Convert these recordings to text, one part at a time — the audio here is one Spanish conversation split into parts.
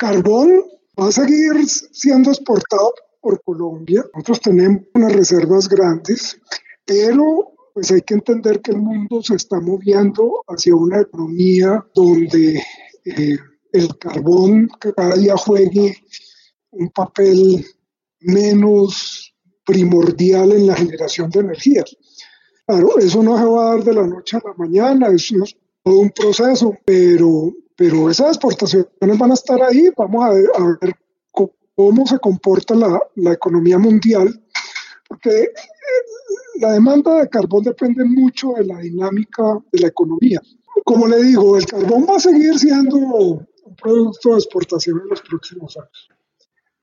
carbón va a seguir siendo exportado por Colombia. Nosotros tenemos unas reservas grandes, pero pues hay que entender que el mundo se está moviendo hacia una economía donde eh, el carbón cada día juegue un papel menos primordial en la generación de energía. Claro, eso no se va a dar de la noche a la mañana, eso es un proceso, pero, pero esas exportaciones van a estar ahí, vamos a ver, a ver cómo se comporta la, la economía mundial, porque eh, la demanda de carbón depende mucho de la dinámica de la economía. Como le digo, el carbón va a seguir siendo un producto de exportación en los próximos años,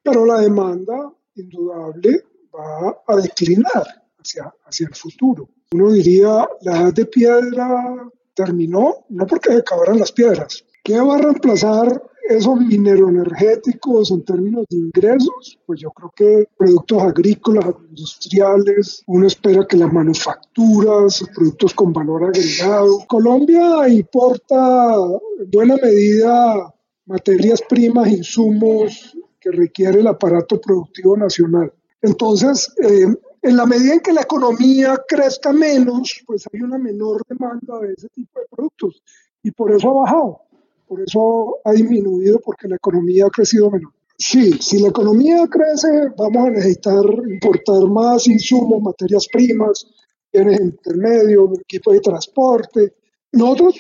pero la demanda indudable va a declinar hacia, hacia el futuro. Uno diría, la edad de piedra terminó, no porque se acabaran las piedras. ¿Qué va a reemplazar esos mineroenergéticos en términos de ingresos, pues yo creo que productos agrícolas, industriales, uno espera que las manufacturas, productos con valor agregado. Colombia importa en buena medida materias primas, insumos que requiere el aparato productivo nacional. Entonces, eh, en la medida en que la economía crezca menos, pues hay una menor demanda de ese tipo de productos y por eso ha bajado. Por eso ha disminuido porque la economía ha crecido menos. Sí, si la economía crece, vamos a necesitar importar más insumos, materias primas, bienes intermedios, equipos de transporte. Nosotros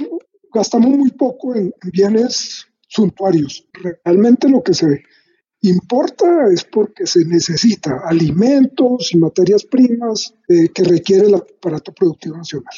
gastamos muy poco en bienes suntuarios. Realmente lo que se importa es porque se necesita alimentos y materias primas eh, que requiere el aparato productivo nacional.